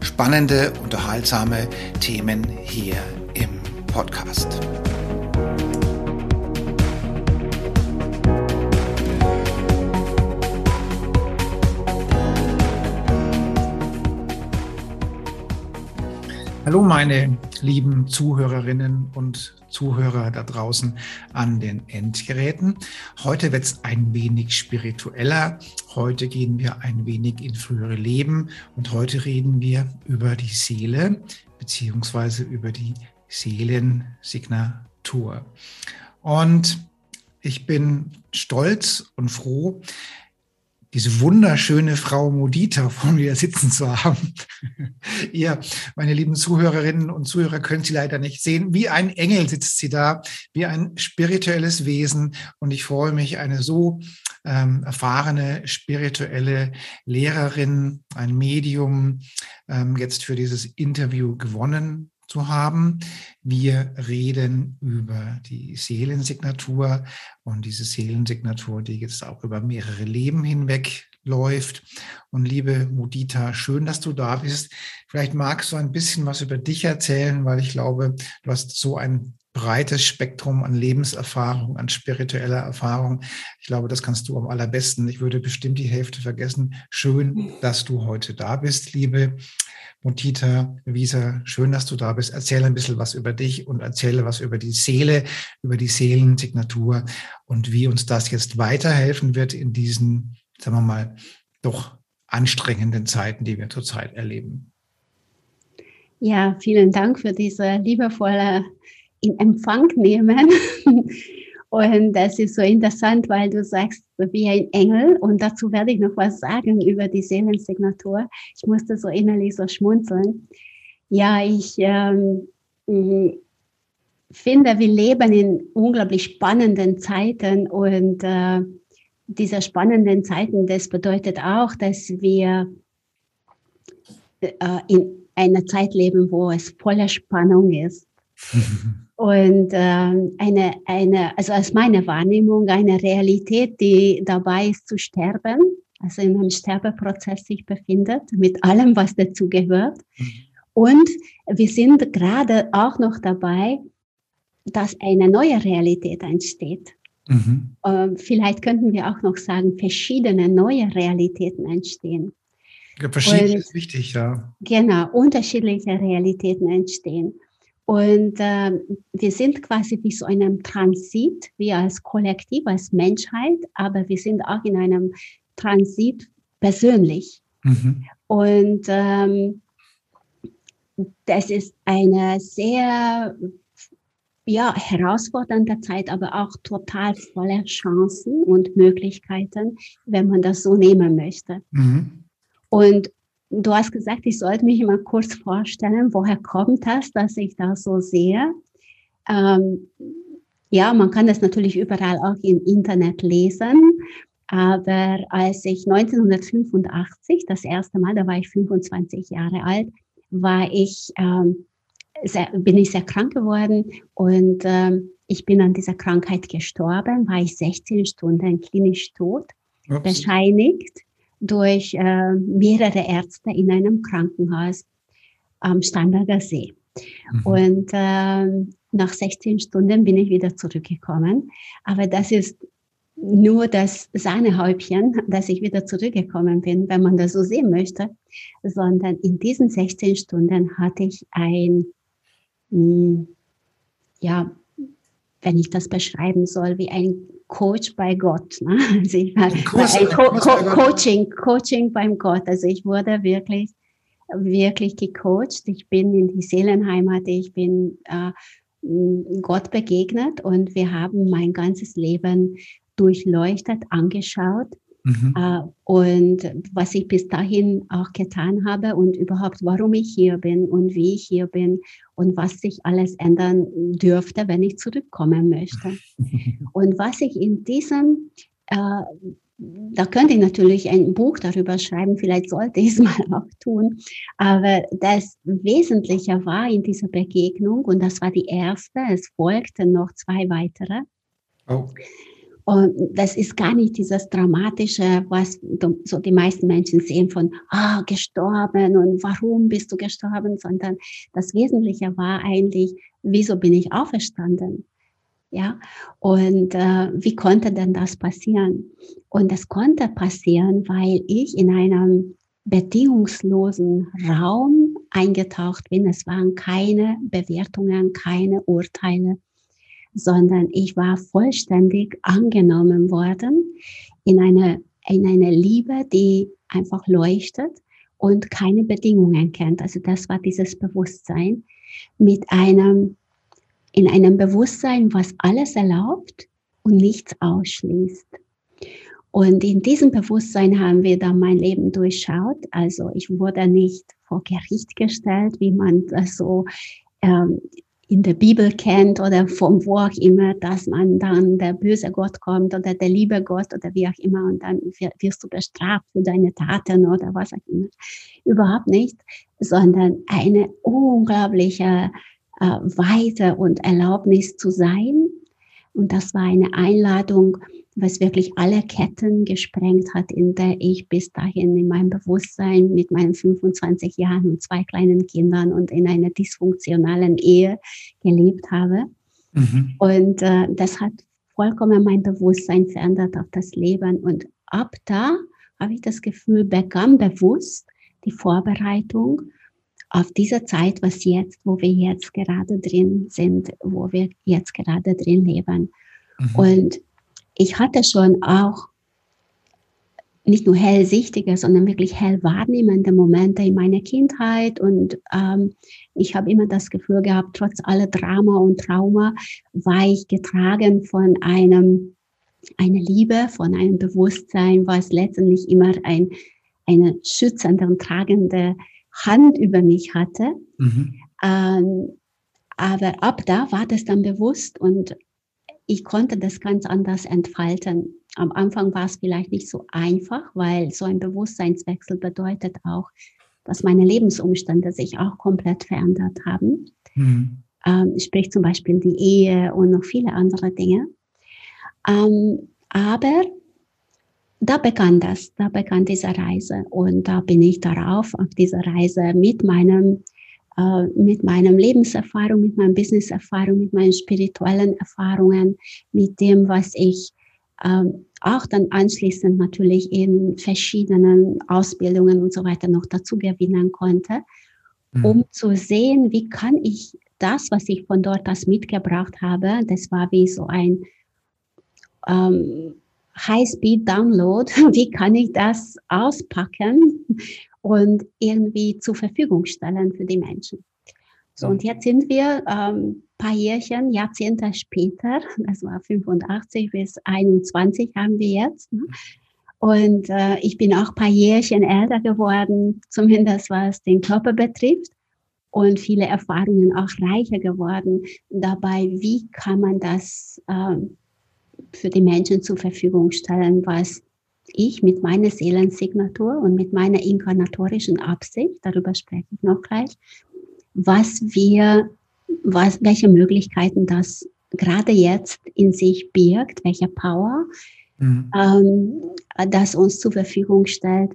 spannende, unterhaltsame Themen hier im Podcast. Hallo meine lieben Zuhörerinnen und Zuhörer da draußen an den Endgeräten. Heute wird es ein wenig spiritueller. Heute gehen wir ein wenig in frühere Leben und heute reden wir über die Seele beziehungsweise über die Seelensignatur. Und ich bin stolz und froh, diese wunderschöne Frau Modita vor mir sitzen zu haben. Ihr, meine lieben Zuhörerinnen und Zuhörer, können sie leider nicht sehen. Wie ein Engel sitzt sie da, wie ein spirituelles Wesen. Und ich freue mich, eine so ähm, erfahrene spirituelle Lehrerin, ein Medium ähm, jetzt für dieses Interview gewonnen zu haben. Wir reden über die Seelensignatur und diese Seelensignatur, die jetzt auch über mehrere Leben hinweg läuft. Und liebe Mudita, schön, dass du da bist. Vielleicht magst du ein bisschen was über dich erzählen, weil ich glaube, du hast so ein breites Spektrum an Lebenserfahrung, an spiritueller Erfahrung. Ich glaube, das kannst du am allerbesten. Ich würde bestimmt die Hälfte vergessen. Schön, dass du heute da bist, liebe Mutita Wieser, schön, dass du da bist. Erzähle ein bisschen was über dich und erzähle was über die Seele, über die Seelensignatur und wie uns das jetzt weiterhelfen wird in diesen, sagen wir mal, doch anstrengenden Zeiten, die wir zurzeit erleben. Ja, vielen Dank für diese liebevolle in Empfang nehmen. Und das ist so interessant, weil du sagst, wie ein Engel. Und dazu werde ich noch was sagen über die Seelensignatur. Ich musste so innerlich so schmunzeln. Ja, ich ähm, finde, wir leben in unglaublich spannenden Zeiten und äh, diese spannenden Zeiten, das bedeutet auch, dass wir äh, in einer Zeit leben, wo es voller Spannung ist. Und ähm, eine, eine, also aus meiner Wahrnehmung, eine Realität, die dabei ist zu sterben, also in einem Sterbeprozess sich befindet, mit allem, was dazu gehört. Mhm. Und wir sind gerade auch noch dabei, dass eine neue Realität entsteht. Mhm. Ähm, vielleicht könnten wir auch noch sagen, verschiedene neue Realitäten entstehen. Ja, verschieden ist wichtig, ja. Genau, unterschiedliche Realitäten entstehen. Und äh, wir sind quasi wie so einem Transit, wir als Kollektiv, als Menschheit, aber wir sind auch in einem Transit persönlich. Mhm. Und ähm, das ist eine sehr ja, herausfordernde Zeit, aber auch total voller Chancen und Möglichkeiten, wenn man das so nehmen möchte. Mhm. Und Du hast gesagt, ich sollte mich mal kurz vorstellen, woher kommt das, dass ich das so sehe? Ähm, ja, man kann das natürlich überall auch im Internet lesen. Aber als ich 1985, das erste Mal, da war ich 25 Jahre alt, war ich, ähm, sehr, bin ich sehr krank geworden und ähm, ich bin an dieser Krankheit gestorben, war ich 16 Stunden klinisch tot, Ups. bescheinigt durch äh, mehrere Ärzte in einem Krankenhaus am Starnberger See. Mhm. Und äh, nach 16 Stunden bin ich wieder zurückgekommen. Aber das ist nur das Sahnehäubchen, dass ich wieder zurückgekommen bin, wenn man das so sehen möchte, sondern in diesen 16 Stunden hatte ich ein, mh, hm, ja, wenn ich das beschreiben soll, wie ein Coach bei Gott. Ne? Also ich war ein Co Co Coaching, Coaching beim Gott. Also ich wurde wirklich, wirklich gecoacht. Ich bin in die Seelenheimat, ich bin äh, Gott begegnet und wir haben mein ganzes Leben durchleuchtet, angeschaut. Mhm. Äh, und was ich bis dahin auch getan habe und überhaupt, warum ich hier bin und wie ich hier bin und was sich alles ändern dürfte, wenn ich zurückkommen möchte. und was ich in diesem, äh, da könnte ich natürlich ein Buch darüber schreiben, vielleicht sollte ich es mal auch tun, aber das Wesentliche war in dieser Begegnung, und das war die erste, es folgten noch zwei weitere. Oh und das ist gar nicht dieses Dramatische, was so die meisten Menschen sehen von, ah, gestorben und warum bist du gestorben, sondern das Wesentliche war eigentlich, wieso bin ich auferstanden? Ja, und äh, wie konnte denn das passieren? Und das konnte passieren, weil ich in einem bedingungslosen Raum eingetaucht bin. Es waren keine Bewertungen, keine Urteile sondern ich war vollständig angenommen worden in eine, in eine Liebe, die einfach leuchtet und keine Bedingungen kennt. Also das war dieses Bewusstsein mit einem, in einem Bewusstsein, was alles erlaubt und nichts ausschließt. Und in diesem Bewusstsein haben wir dann mein Leben durchschaut. Also ich wurde nicht vor Gericht gestellt, wie man das so ähm, in der Bibel kennt oder von wo auch immer, dass man dann der böse Gott kommt oder der liebe Gott oder wie auch immer und dann wirst du bestraft für deine Taten oder was auch immer. Überhaupt nicht, sondern eine unglaubliche äh, Weite und Erlaubnis zu sein. Und das war eine Einladung, was wirklich alle Ketten gesprengt hat, in der ich bis dahin in meinem Bewusstsein mit meinen 25 Jahren und zwei kleinen Kindern und in einer dysfunktionalen Ehe gelebt habe. Mhm. Und äh, das hat vollkommen mein Bewusstsein verändert auf das Leben. Und ab da habe ich das Gefühl, begann bewusst die Vorbereitung auf diese Zeit, was jetzt, wo wir jetzt gerade drin sind, wo wir jetzt gerade drin leben. Mhm. Und ich hatte schon auch nicht nur hellsichtige, sondern wirklich hell wahrnehmende Momente in meiner Kindheit. Und ähm, ich habe immer das Gefühl gehabt, trotz aller Drama und Trauma war ich getragen von einem, einer Liebe, von einem Bewusstsein, was letztendlich immer ein, eine schützende und tragende Hand über mich hatte. Mhm. Ähm, aber ab da war das dann bewusst und ich konnte das ganz anders entfalten. Am Anfang war es vielleicht nicht so einfach, weil so ein Bewusstseinswechsel bedeutet auch, dass meine Lebensumstände sich auch komplett verändert haben. Mhm. Ähm, sprich zum Beispiel die Ehe und noch viele andere Dinge. Ähm, aber da begann das, da begann diese Reise und da bin ich darauf, auf dieser Reise mit meinem äh, mit meinem Lebenserfahrung, mit meiner Businesserfahrung, mit meinen spirituellen Erfahrungen, mit dem, was ich ähm, auch dann anschließend natürlich in verschiedenen Ausbildungen und so weiter noch dazu gewinnen konnte, mhm. um zu sehen, wie kann ich das, was ich von dort aus mitgebracht habe, das war wie so ein ähm, High-Speed-Download, wie kann ich das auspacken und irgendwie zur Verfügung stellen für die Menschen. So, und jetzt sind wir ähm, paar Jährchen, Jahrzehnte später, das war 85 bis 21 haben wir jetzt. Ne? Und äh, ich bin auch paar Jährchen älter geworden, zumindest was den Körper betrifft. Und viele Erfahrungen auch reicher geworden dabei, wie kann man das äh, für die Menschen zur Verfügung stellen, was ich mit meiner Seelensignatur und mit meiner inkarnatorischen Absicht, darüber spreche ich noch gleich, was wir, was, welche Möglichkeiten das gerade jetzt in sich birgt, welche Power mhm. ähm, das uns zur Verfügung stellt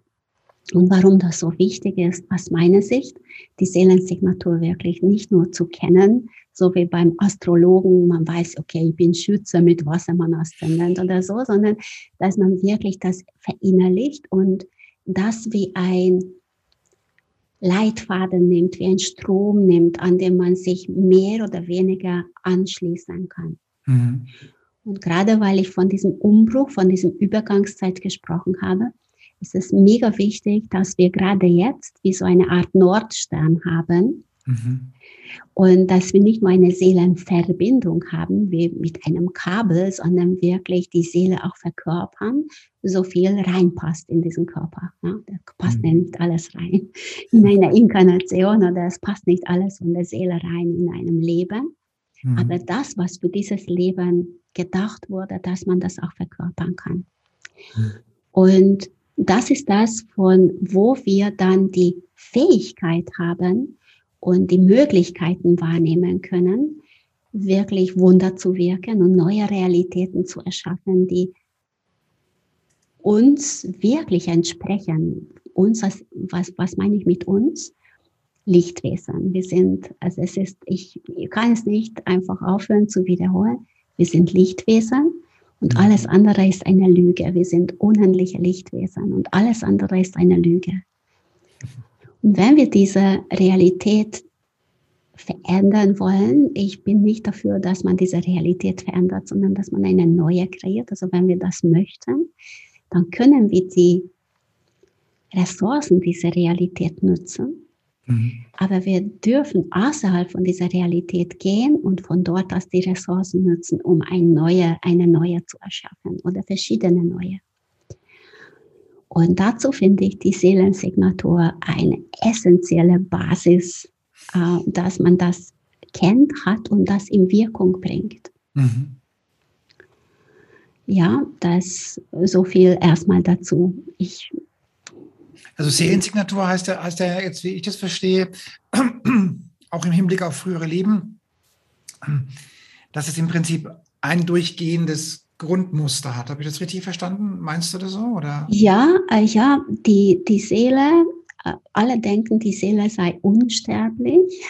und warum das so wichtig ist, aus meiner Sicht, die Seelensignatur wirklich nicht nur zu kennen, so wie beim Astrologen, man weiß, okay, ich bin Schütze mit Wassermann-Aszendent oder so, sondern dass man wirklich das verinnerlicht und das wie ein Leitfaden nimmt, wie ein Strom nimmt, an dem man sich mehr oder weniger anschließen kann. Mhm. Und gerade weil ich von diesem Umbruch, von diesem Übergangszeit gesprochen habe, ist es mega wichtig, dass wir gerade jetzt wie so eine Art Nordstern haben, Mhm. Und dass wir nicht nur eine Seelenverbindung haben, wie mit einem Kabel, sondern wirklich die Seele auch verkörpern, so viel reinpasst in diesen Körper. Ja, da passt mhm. ja nicht alles rein in einer Inkarnation oder es passt nicht alles von der Seele rein in einem Leben. Mhm. Aber das, was für dieses Leben gedacht wurde, dass man das auch verkörpern kann. Mhm. Und das ist das, von wo wir dann die Fähigkeit haben, und die Möglichkeiten wahrnehmen können, wirklich Wunder zu wirken und neue Realitäten zu erschaffen, die uns wirklich entsprechen. Uns, was, was, was meine ich mit uns? Lichtwesen. Wir sind, also es ist, ich, kann es nicht einfach aufhören zu wiederholen. Wir sind Lichtwesen und mhm. alles andere ist eine Lüge. Wir sind unendliche Lichtwesen und alles andere ist eine Lüge. Und wenn wir diese Realität verändern wollen, ich bin nicht dafür, dass man diese Realität verändert, sondern dass man eine neue kreiert. Also wenn wir das möchten, dann können wir die Ressourcen dieser Realität nutzen. Mhm. Aber wir dürfen außerhalb von dieser Realität gehen und von dort aus die Ressourcen nutzen, um eine neue, eine neue zu erschaffen oder verschiedene neue. Und dazu finde ich die Seelensignatur eine essentielle Basis, äh, dass man das kennt, hat und das in Wirkung bringt. Mhm. Ja, das so viel erstmal dazu. Ich also Seelensignatur heißt ja, heißt ja jetzt, wie ich das verstehe, auch im Hinblick auf frühere Leben, dass es im Prinzip ein durchgehendes Grundmuster hat. Habe ich das richtig verstanden? Meinst du das so? Oder? Ja, äh, ja, die, die Seele, äh, alle denken, die Seele sei unsterblich.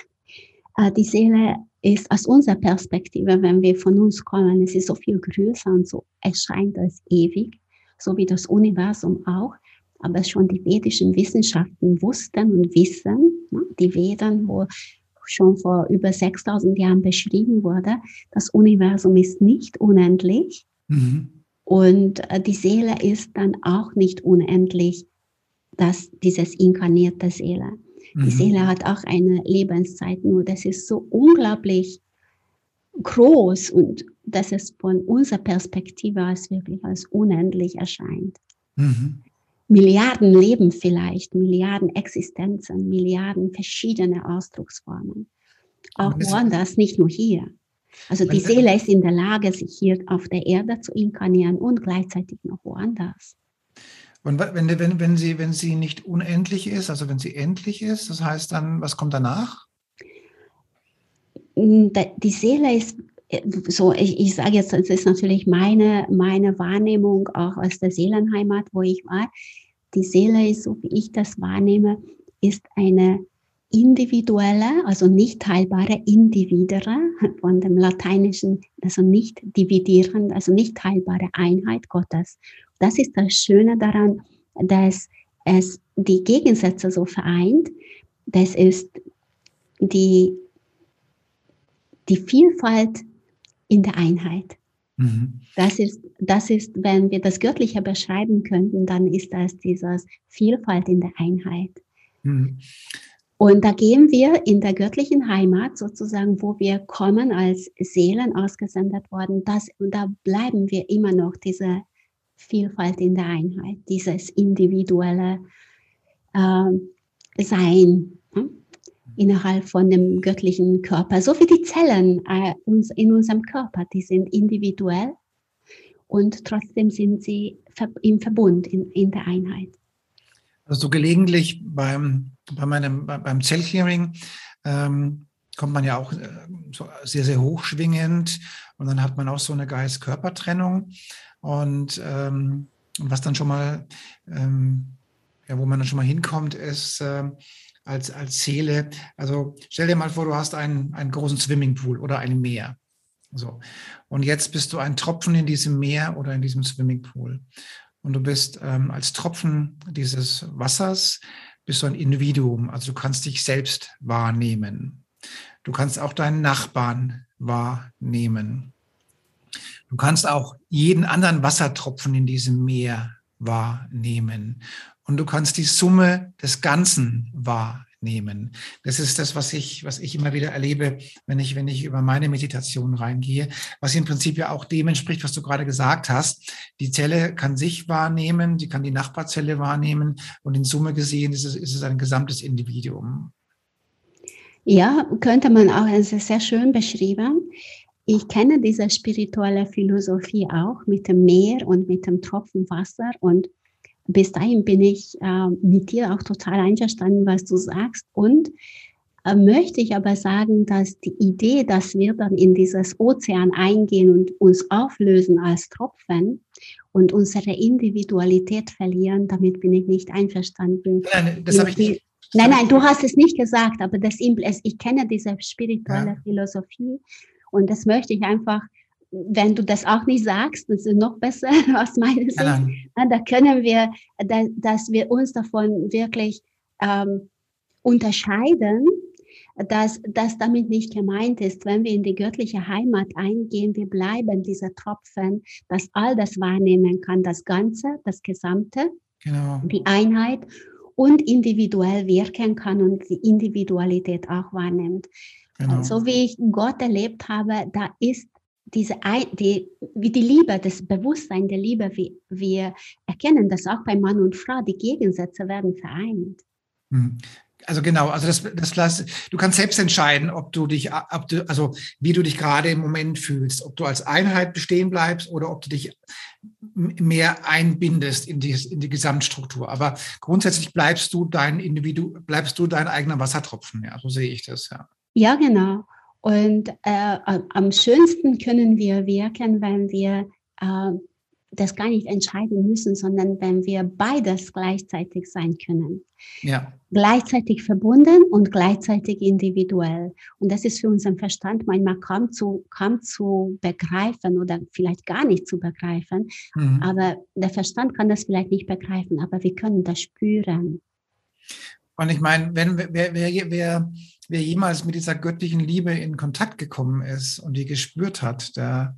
Äh, die Seele ist aus unserer Perspektive, wenn wir von uns kommen, es ist so viel größer und so erscheint als ewig, so wie das Universum auch. Aber schon die vedischen Wissenschaften wussten und wissen, ne, die Veden, wo schon vor über 6000 Jahren beschrieben wurde, das Universum ist nicht unendlich, Mhm. Und äh, die Seele ist dann auch nicht unendlich, dass dieses inkarnierte Seele. Mhm. Die Seele hat auch eine Lebenszeit, nur das ist so unglaublich groß und dass es von unserer Perspektive als wirklich als unendlich erscheint. Mhm. Milliarden Leben vielleicht, Milliarden Existenzen, Milliarden verschiedene Ausdrucksformen. Auch woanders, nicht nur hier. Also die Seele ist in der Lage, sich hier auf der Erde zu inkarnieren und gleichzeitig noch woanders. Und wenn, wenn, wenn, sie, wenn sie nicht unendlich ist, also wenn sie endlich ist, das heißt dann, was kommt danach? Mm, die Seele ist äh, so, ich, ich sage jetzt, das ist natürlich meine, meine Wahrnehmung auch aus der Seelenheimat, wo ich war. Die Seele ist, so wie ich das wahrnehme, ist eine individuelle, also nicht teilbare Individere von dem Lateinischen, also nicht dividierend, also nicht teilbare Einheit Gottes. Das ist das Schöne daran, dass es die Gegensätze so vereint. Das ist die, die Vielfalt in der Einheit. Mhm. Das, ist, das ist, wenn wir das Göttliche beschreiben könnten, dann ist das dieses Vielfalt in der Einheit. Mhm. Und da gehen wir in der göttlichen Heimat sozusagen, wo wir kommen als Seelen ausgesendet worden. Das, und da bleiben wir immer noch diese Vielfalt in der Einheit, dieses individuelle äh, Sein äh, innerhalb von dem göttlichen Körper. So wie die Zellen äh, uns, in unserem Körper, die sind individuell und trotzdem sind sie im Verbund, in, in der Einheit. Also gelegentlich beim, bei meinem, beim Zellclearing ähm, kommt man ja auch äh, so sehr, sehr hochschwingend und dann hat man auch so eine Geist-Körper-Trennung und ähm, was dann schon mal, ähm, ja, wo man dann schon mal hinkommt, ist äh, als, als Seele, also stell dir mal vor, du hast einen, einen großen Swimmingpool oder ein Meer. So. Und jetzt bist du ein Tropfen in diesem Meer oder in diesem Swimmingpool und du bist ähm, als Tropfen dieses Wassers, bist du ein Individuum, also du kannst dich selbst wahrnehmen. Du kannst auch deinen Nachbarn wahrnehmen. Du kannst auch jeden anderen Wassertropfen in diesem Meer wahrnehmen. Und du kannst die Summe des Ganzen wahrnehmen nehmen. Das ist das, was ich, was ich immer wieder erlebe, wenn ich, wenn ich über meine Meditation reingehe, was im Prinzip ja auch dem entspricht, was du gerade gesagt hast. Die Zelle kann sich wahrnehmen, die kann die Nachbarzelle wahrnehmen und in Summe gesehen ist es, ist es ein gesamtes Individuum. Ja, könnte man auch sehr schön beschreiben. Ich kenne diese spirituelle Philosophie auch mit dem Meer und mit dem Tropfen Wasser und bis dahin bin ich äh, mit dir auch total einverstanden, was du sagst. Und äh, möchte ich aber sagen, dass die Idee, dass wir dann in dieses Ozean eingehen und uns auflösen als Tropfen und unsere Individualität verlieren, damit bin ich nicht einverstanden. Nein, das habe ich nicht. Nein, nein, du hast es nicht gesagt, aber das, ich kenne diese spirituelle ja. Philosophie und das möchte ich einfach wenn du das auch nicht sagst, das ist noch besser aus meiner Sicht, ja. da können wir, dass wir uns davon wirklich ähm, unterscheiden, dass das damit nicht gemeint ist, wenn wir in die göttliche Heimat eingehen, wir bleiben dieser Tropfen, dass all das wahrnehmen kann, das Ganze, das Gesamte, genau. die Einheit und individuell wirken kann und die Individualität auch wahrnimmt. Genau. So wie ich Gott erlebt habe, da ist diese, die, wie die Liebe, das Bewusstsein der Liebe, wie wir erkennen das auch bei Mann und Frau, die Gegensätze werden vereint. Hm. Also genau, also das, das lass, du kannst selbst entscheiden, ob du dich, ob du, also wie du dich gerade im Moment fühlst, ob du als Einheit bestehen bleibst oder ob du dich mehr einbindest in die, in die Gesamtstruktur. Aber grundsätzlich bleibst du dein Individu, bleibst du dein eigener Wassertropfen. Ja, so sehe ich das, ja. Ja, genau. Und äh, am schönsten können wir wirken, wenn wir äh, das gar nicht entscheiden müssen, sondern wenn wir beides gleichzeitig sein können. Ja. Gleichzeitig verbunden und gleichzeitig individuell. Und das ist für unseren Verstand manchmal kaum zu, kaum zu begreifen oder vielleicht gar nicht zu begreifen. Mhm. Aber der Verstand kann das vielleicht nicht begreifen, aber wir können das spüren. Und ich meine, wenn wer, wer, wer, wer jemals mit dieser göttlichen Liebe in Kontakt gekommen ist und die gespürt hat, der,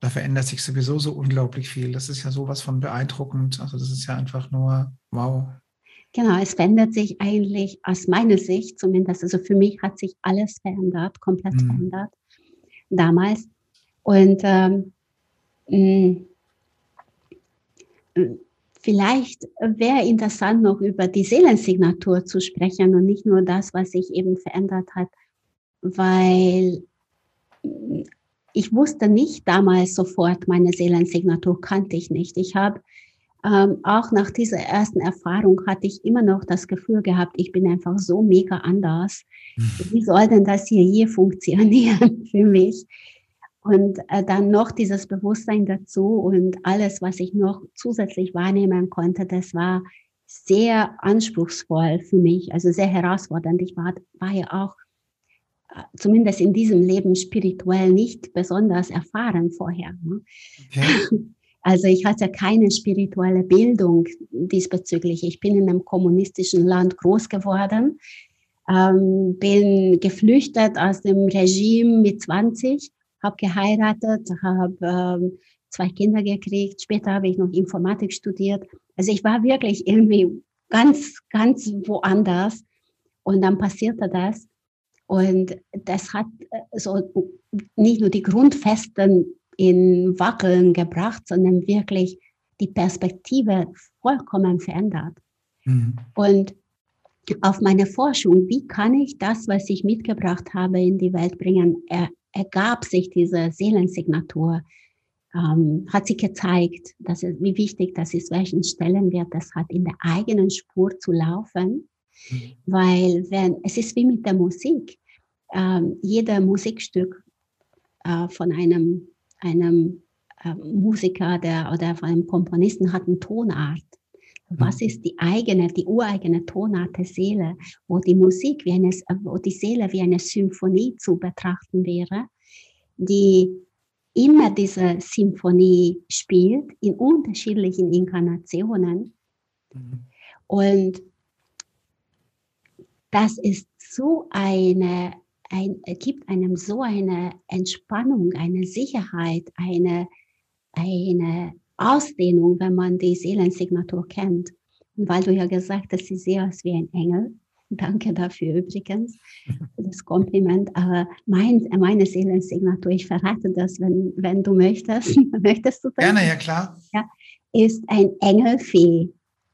da verändert sich sowieso so unglaublich viel. Das ist ja sowas von beeindruckend. Also das ist ja einfach nur wow. Genau, es verändert sich eigentlich aus meiner Sicht zumindest. Also für mich hat sich alles verändert, komplett mhm. verändert damals. Und ähm, mm, Vielleicht wäre interessant, noch über die Seelensignatur zu sprechen und nicht nur das, was sich eben verändert hat, weil ich wusste nicht damals sofort, meine Seelensignatur kannte ich nicht. Ich habe ähm, auch nach dieser ersten Erfahrung hatte ich immer noch das Gefühl gehabt, ich bin einfach so mega anders. Mhm. Wie soll denn das hier je funktionieren für mich? Und äh, dann noch dieses Bewusstsein dazu und alles, was ich noch zusätzlich wahrnehmen konnte, das war sehr anspruchsvoll für mich, also sehr herausfordernd. Ich war, war ja auch äh, zumindest in diesem Leben spirituell nicht besonders erfahren vorher. Ne? Okay. Also ich hatte keine spirituelle Bildung diesbezüglich. Ich bin in einem kommunistischen Land groß geworden, ähm, bin geflüchtet aus dem Regime mit 20 habe geheiratet, habe ähm, zwei Kinder gekriegt. Später habe ich noch Informatik studiert. Also ich war wirklich irgendwie ganz, ganz woanders. Und dann passierte das. Und das hat äh, so nicht nur die Grundfesten in Wackeln gebracht, sondern wirklich die Perspektive vollkommen verändert. Mhm. Und auf meine Forschung, wie kann ich das, was ich mitgebracht habe, in die Welt bringen, er, ergab sich diese Seelensignatur, ähm, hat sich gezeigt, dass es, wie wichtig das ist, welchen Stellenwert das hat, in der eigenen Spur zu laufen. Mhm. Weil wenn, es ist wie mit der Musik. Ähm, jeder Musikstück äh, von einem, einem äh, Musiker der, oder von einem Komponisten hat eine Tonart. Was mhm. ist die eigene, die ureigene Tonart der Seele, wo die Musik wie eine, wo die Seele wie eine Symphonie zu betrachten wäre, die immer diese Symphonie spielt in unterschiedlichen Inkarnationen. Mhm. Und das ist so eine, ein, gibt einem so eine Entspannung, eine Sicherheit, eine, eine Ausdehnung, wenn man die Seelensignatur kennt. Und weil du ja gesagt hast, sie sieht aus wie ein Engel. Danke dafür übrigens, für das Kompliment. Aber mein, meine Seelensignatur, ich verrate das, wenn, wenn du möchtest. möchtest du das? Gerne, ja klar. Ja, ist ein Engelfee.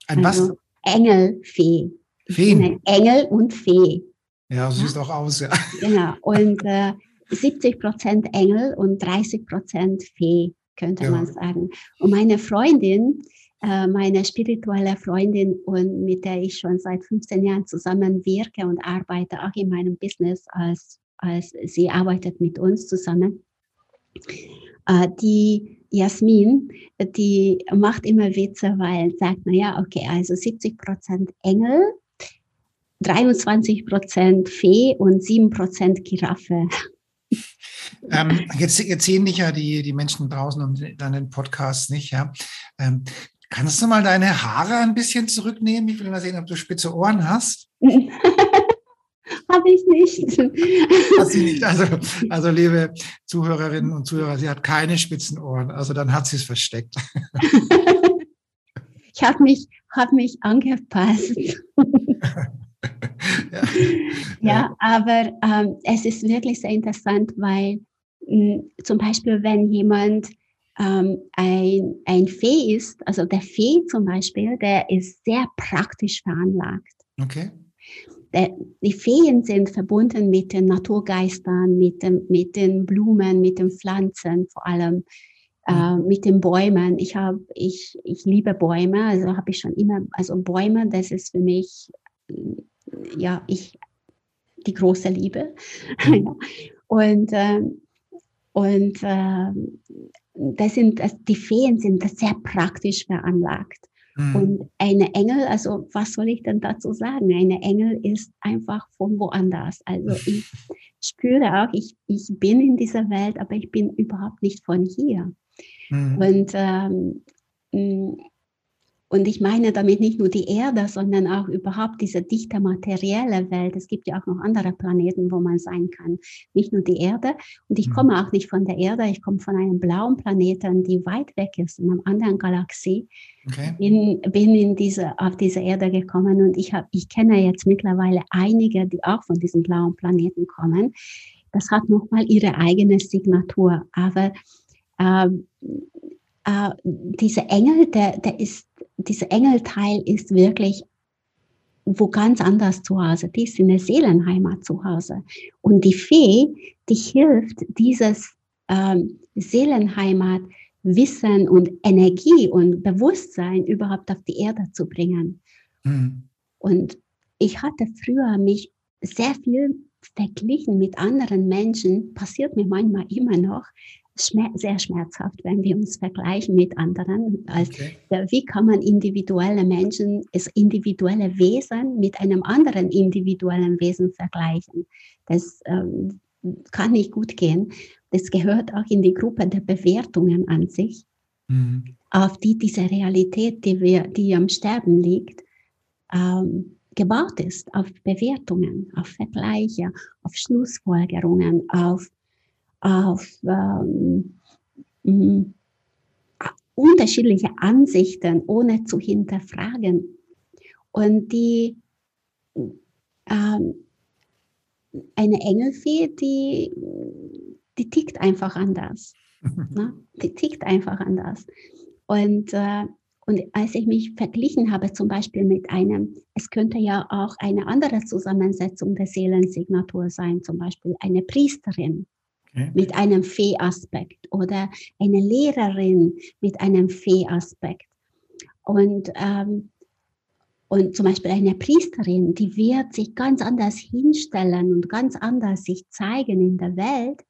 Ein also was? Engelfee. Feen. Ein Engel und Fee. Ja, so sieht ja? auch aus, ja. Genau. Und äh, 70 Prozent Engel und 30 Prozent Fee, könnte ja. man sagen. Und meine Freundin, äh, meine spirituelle Freundin und mit der ich schon seit 15 Jahren zusammen wirke und arbeite, auch in meinem Business, als, als sie arbeitet mit uns zusammen. Äh, die Jasmin, die macht immer Witze, weil sagt, naja, okay, also 70 Prozent Engel, 23 Prozent Fee und 7 Prozent Giraffe. Ähm, jetzt, jetzt sehen dich ja die, die Menschen draußen und deinen Podcast nicht, ja. Ähm, kannst du mal deine Haare ein bisschen zurücknehmen? Ich will mal sehen, ob du spitze Ohren hast. Habe ich nicht. Hat sie nicht. Also, also, liebe Zuhörerinnen und Zuhörer, sie hat keine spitzen Ohren. Also dann hat sie es versteckt. ich habe mich, hab mich angepasst. ja. ja, aber ähm, es ist wirklich sehr interessant, weil zum Beispiel, wenn jemand ähm, ein, ein Fee ist, also der Fee zum Beispiel, der ist sehr praktisch veranlagt. Okay. Der, die Feen sind verbunden mit den Naturgeistern, mit, dem, mit den Blumen, mit den Pflanzen, vor allem äh, mhm. mit den Bäumen. Ich habe, ich, ich liebe Bäume, also habe ich schon immer, also Bäume, das ist für mich ja, ich, die große Liebe. Mhm. und ähm, und ähm, das sind, die Feen sind sehr praktisch veranlagt. Mhm. Und eine Engel, also was soll ich denn dazu sagen? Eine Engel ist einfach von woanders. Also ich spüre auch, ich, ich bin in dieser Welt, aber ich bin überhaupt nicht von hier. Mhm. Und ähm, und ich meine damit nicht nur die Erde, sondern auch überhaupt diese dichte materielle Welt. Es gibt ja auch noch andere Planeten, wo man sein kann. Nicht nur die Erde. Und ich mhm. komme auch nicht von der Erde, ich komme von einem blauen Planeten, die weit weg ist, in einer anderen Galaxie. Okay. Bin, bin in diese, auf diese Erde gekommen und ich, hab, ich kenne jetzt mittlerweile einige, die auch von diesem blauen Planeten kommen. Das hat nochmal ihre eigene Signatur. Aber äh, äh, dieser Engel, der, der ist dieser Engelteil ist wirklich wo ganz anders zu Hause. Die ist in der Seelenheimat zu Hause. Und die Fee, die hilft, dieses ähm, Seelenheimat, Wissen und Energie und Bewusstsein überhaupt auf die Erde zu bringen. Mhm. Und ich hatte früher mich sehr viel verglichen mit anderen Menschen, passiert mir manchmal immer noch, sehr schmerzhaft, wenn wir uns vergleichen mit anderen. Okay. Wie kann man individuelle Menschen, das individuelle Wesen mit einem anderen individuellen Wesen vergleichen? Das ähm, kann nicht gut gehen. Das gehört auch in die Gruppe der Bewertungen an sich, mhm. auf die diese Realität, die, wir, die am Sterben liegt, ähm, gebaut ist, auf Bewertungen, auf Vergleiche, auf Schlussfolgerungen, auf auf ähm, unterschiedliche Ansichten, ohne zu hinterfragen. Und die ähm, eine Engelfee, die, die tickt einfach anders. ne? Die tickt einfach anders. Und, äh, und als ich mich verglichen habe, zum Beispiel mit einem, es könnte ja auch eine andere Zusammensetzung der Seelensignatur sein, zum Beispiel eine Priesterin mit einem Fee-Aspekt oder eine Lehrerin mit einem Fee-Aspekt. Und, ähm, und zum Beispiel eine Priesterin, die wird sich ganz anders hinstellen und ganz anders sich zeigen in der Welt,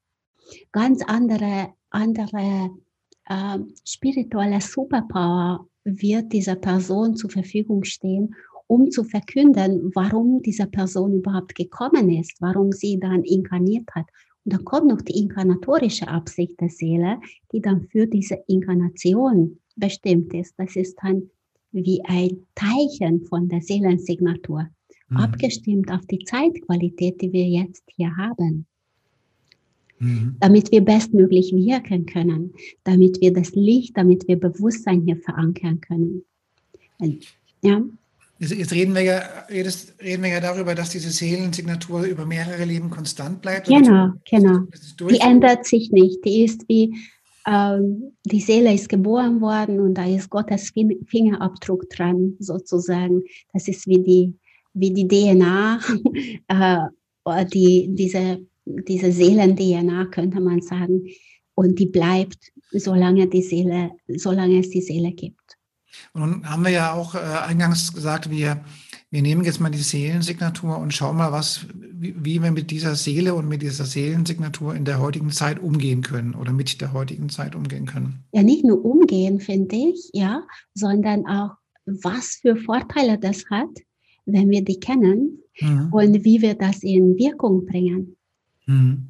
ganz andere, andere äh, spirituelle Superpower wird dieser Person zur Verfügung stehen, um zu verkünden, warum diese Person überhaupt gekommen ist, warum sie dann inkarniert hat und dann kommt noch die inkarnatorische Absicht der Seele, die dann für diese Inkarnation bestimmt ist. Das ist dann wie ein Teilchen von der Seelensignatur, mhm. abgestimmt auf die Zeitqualität, die wir jetzt hier haben. Mhm. Damit wir bestmöglich wirken können, damit wir das Licht, damit wir Bewusstsein hier verankern können. Ja. Jetzt reden wir, ja, jetzt reden wir ja darüber, dass diese Seelensignatur über mehrere Leben konstant bleibt. Genau, genau. Die ändert sich nicht. Die ist wie, ähm, die Seele ist geboren worden und da ist Gottes Fingerabdruck dran, sozusagen. Das ist wie die, wie die DNA, äh, die, diese, diese Seelen-DNA, könnte man sagen. Und die bleibt, solange die Seele, solange es die Seele gibt. Und nun haben wir ja auch äh, eingangs gesagt, wir, wir nehmen jetzt mal die Seelensignatur und schauen mal, was, wie, wie, wir mit dieser Seele und mit dieser Seelensignatur in der heutigen Zeit umgehen können oder mit der heutigen Zeit umgehen können. Ja, nicht nur umgehen, finde ich, ja, sondern auch, was für Vorteile das hat, wenn wir die kennen mhm. und wie wir das in Wirkung bringen. Mhm.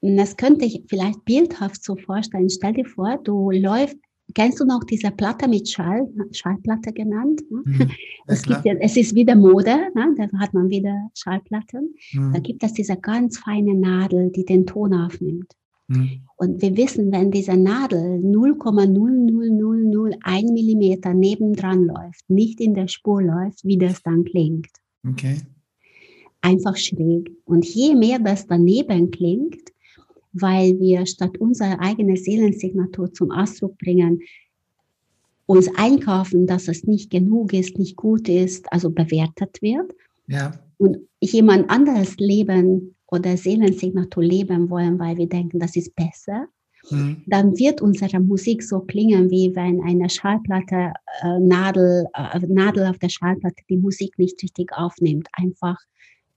Das könnte ich vielleicht bildhaft so vorstellen. Stell dir vor, du läufst Kennst du noch diese Platte mit Schall, Schallplatte genannt? Ne? Mhm, es, gibt, es ist wieder Mode, ne? da hat man wieder Schallplatten. Mhm. Da gibt es diese ganz feine Nadel, die den Ton aufnimmt. Mhm. Und wir wissen, wenn diese Nadel 0,00001 Millimeter nebendran läuft, nicht in der Spur läuft, wie das dann klingt. Okay. Einfach schräg. Und je mehr das daneben klingt, weil wir statt unsere eigene Seelensignatur zum Ausdruck bringen, uns einkaufen, dass es nicht genug ist, nicht gut ist, also bewertet wird. Ja. Und jemand anderes Leben oder Seelensignatur leben wollen, weil wir denken, das ist besser, mhm. dann wird unsere Musik so klingen, wie wenn eine Schallplatte, äh, Nadel, äh, Nadel auf der Schallplatte die Musik nicht richtig aufnimmt. Einfach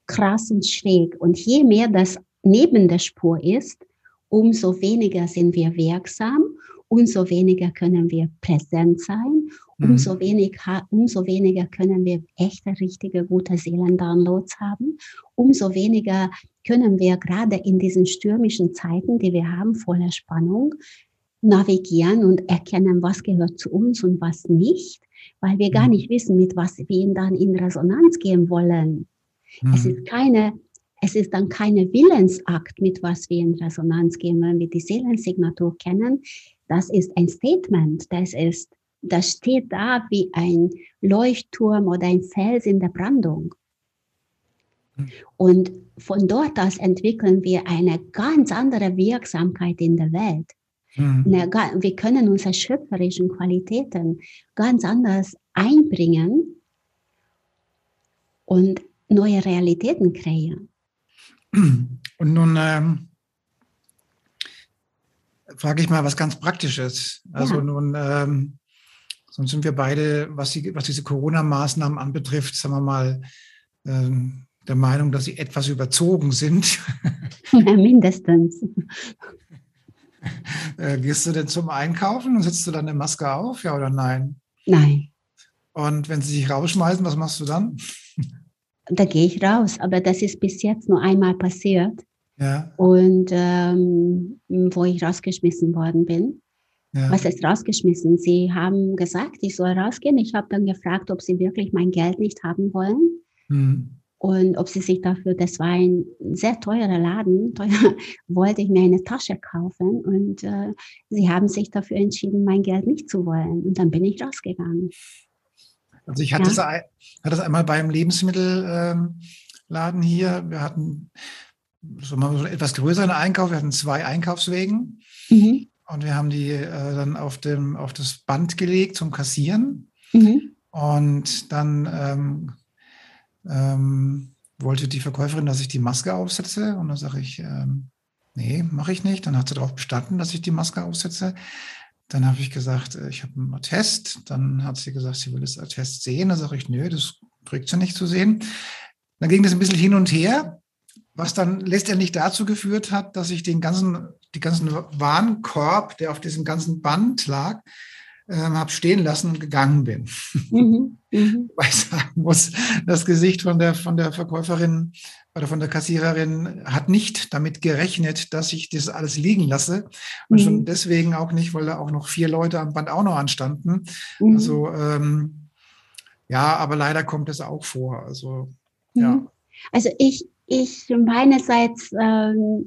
krass und schräg. Und je mehr das neben der Spur ist, umso weniger sind wir wirksam, umso weniger können wir präsent sein, mhm. umso, wenig, umso weniger können wir echte, richtige, gute Seelendownloads haben, umso weniger können wir gerade in diesen stürmischen Zeiten, die wir haben, voller Spannung, navigieren und erkennen, was gehört zu uns und was nicht, weil wir gar mhm. nicht wissen, mit was wir dann in Resonanz gehen wollen. Mhm. Es ist keine es ist dann keine Willensakt, mit was wir in Resonanz gehen, wenn wir die Seelensignatur kennen. Das ist ein Statement. Das ist, das steht da wie ein Leuchtturm oder ein Fels in der Brandung. Und von dort aus entwickeln wir eine ganz andere Wirksamkeit in der Welt. Mhm. Wir können unsere schöpferischen Qualitäten ganz anders einbringen und neue Realitäten kreieren. Und nun ähm, frage ich mal was ganz Praktisches. Also ja. nun, ähm, sonst sind wir beide, was, die, was diese Corona-Maßnahmen anbetrifft, sagen wir mal, ähm, der Meinung, dass sie etwas überzogen sind. Ja, mindestens. Äh, gehst du denn zum Einkaufen und setzt du dann eine Maske auf, ja oder nein? Nein. Und wenn sie sich rausschmeißen, was machst du dann? Da gehe ich raus. Aber das ist bis jetzt nur einmal passiert. Ja. Und ähm, wo ich rausgeschmissen worden bin. Ja. Was ist rausgeschmissen? Sie haben gesagt, ich soll rausgehen. Ich habe dann gefragt, ob sie wirklich mein Geld nicht haben wollen. Mhm. Und ob sie sich dafür, das war ein sehr teurer Laden, teuer, wollte ich mir eine Tasche kaufen. Und äh, sie haben sich dafür entschieden, mein Geld nicht zu wollen. Und dann bin ich rausgegangen. Also ich hatte, ja. das, hatte das einmal beim Lebensmittelladen ähm, hier. Wir hatten so einen etwas größeren Einkauf. Wir hatten zwei Einkaufswegen. Mhm. Und wir haben die äh, dann auf, dem, auf das Band gelegt zum Kassieren. Mhm. Und dann ähm, ähm, wollte die Verkäuferin, dass ich die Maske aufsetze. Und dann sage ich, ähm, nee, mache ich nicht. Dann hat sie darauf bestanden, dass ich die Maske aufsetze. Dann habe ich gesagt, äh, ich habe einen Attest. Dann hat sie gesagt, sie will das Attest sehen. Dann sage ich, nö, das kriegt sie nicht zu sehen. Dann ging das ein bisschen hin und her, was dann letztendlich dazu geführt hat, dass ich den ganzen, die ganzen Warenkorb, der auf diesem ganzen Band lag, ähm, habe stehen lassen und gegangen bin. Mhm, mhm. Weil ich sagen muss, das Gesicht von der, von der Verkäuferin oder von der Kassiererin hat nicht damit gerechnet, dass ich das alles liegen lasse. Und mhm. schon deswegen auch nicht, weil da auch noch vier Leute am Band auch noch anstanden. Mhm. Also ähm, ja, aber leider kommt es auch vor. Also ja. Mhm. Also ich, ich meinerseits ähm,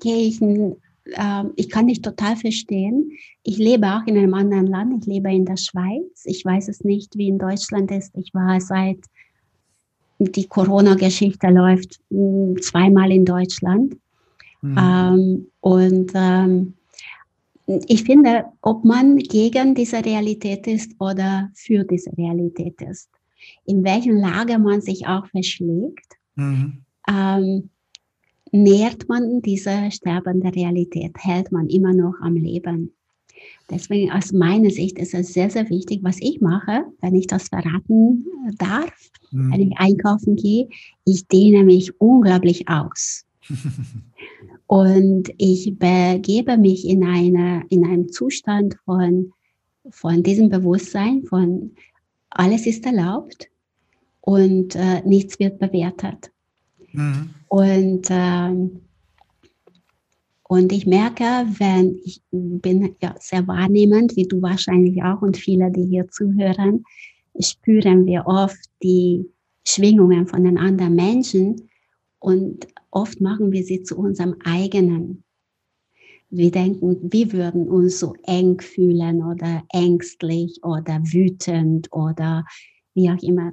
gehe ich äh, ich kann dich total verstehen. Ich lebe auch in einem anderen Land. Ich lebe in der Schweiz. Ich weiß es nicht, wie in Deutschland ist. Ich war seit die Corona-Geschichte läuft hm, zweimal in Deutschland. Mhm. Ähm, und ähm, ich finde, ob man gegen diese Realität ist oder für diese Realität ist, in welchen Lage man sich auch verschlägt, mhm. ähm, nährt man diese sterbende Realität, hält man immer noch am Leben. Deswegen aus meiner Sicht ist es sehr, sehr wichtig, was ich mache, wenn ich das verraten darf, mhm. wenn ich einkaufen gehe. Ich dehne mich unglaublich aus. Und ich begebe mich in, eine, in einen Zustand von, von diesem Bewusstsein, von alles ist erlaubt und äh, nichts wird bewertet. Mhm. Und, äh, und ich merke, wenn ich bin ja sehr wahrnehmend, wie du wahrscheinlich auch und viele, die hier zuhören, spüren wir oft die Schwingungen von den anderen Menschen und oft machen wir sie zu unserem eigenen. Wir denken, wir würden uns so eng fühlen oder ängstlich oder wütend oder wie auch immer.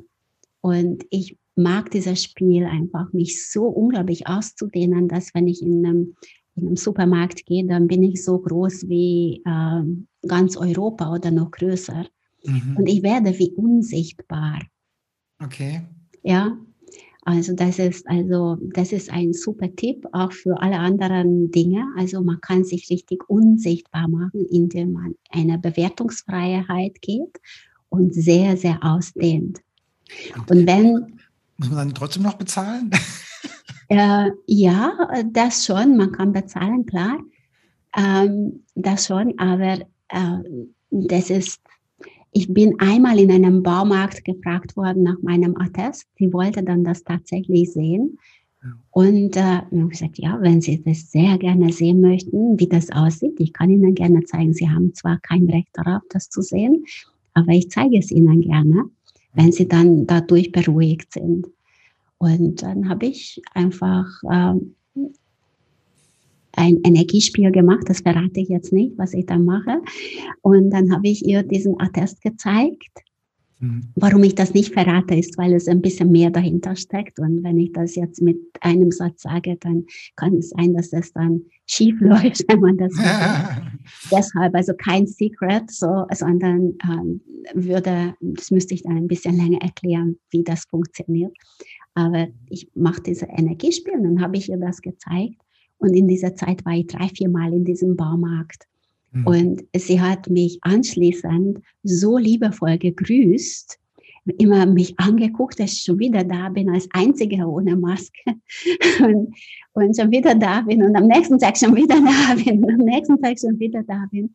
Und ich mag dieses Spiel einfach, mich so unglaublich auszudehnen, dass wenn ich in einem, in einem Supermarkt gehe, dann bin ich so groß wie äh, ganz Europa oder noch größer. Mhm. Und ich werde wie unsichtbar. Okay. Ja, also das ist also das ist ein super Tipp auch für alle anderen Dinge. Also man kann sich richtig unsichtbar machen, indem man eine Bewertungsfreiheit geht und sehr sehr ausdehnt. Und wenn muss man dann trotzdem noch bezahlen? Äh, ja, das schon. Man kann bezahlen, klar. Ähm, das schon, aber äh, das ist ich bin einmal in einem Baumarkt gefragt worden nach meinem Attest. Sie wollte dann das tatsächlich sehen. Und äh, ich habe gesagt, ja, wenn Sie das sehr gerne sehen möchten, wie das aussieht, ich kann Ihnen gerne zeigen. Sie haben zwar kein Recht darauf, das zu sehen, aber ich zeige es Ihnen gerne, wenn Sie dann dadurch beruhigt sind. Und dann habe ich einfach ähm, ein Energiespiel gemacht, das verrate ich jetzt nicht, was ich da mache. Und dann habe ich ihr diesen Attest gezeigt. Mhm. Warum ich das nicht verrate, ist, weil es ein bisschen mehr dahinter steckt. Und wenn ich das jetzt mit einem Satz sage, dann kann es sein, dass es dann schief läuft, wenn man das Deshalb also kein Secret, so, sondern ähm, würde, das müsste ich dann ein bisschen länger erklären, wie das funktioniert. Aber ich mache diese Energiespiel und dann habe ich ihr das gezeigt. Und in dieser Zeit war ich drei, vier Mal in diesem Baumarkt. Mhm. Und sie hat mich anschließend so liebevoll gegrüßt, immer mich angeguckt, dass ich schon wieder da bin, als Einzige ohne Maske. Und, und schon wieder da bin und am nächsten Tag schon wieder da bin und am nächsten Tag schon wieder da bin.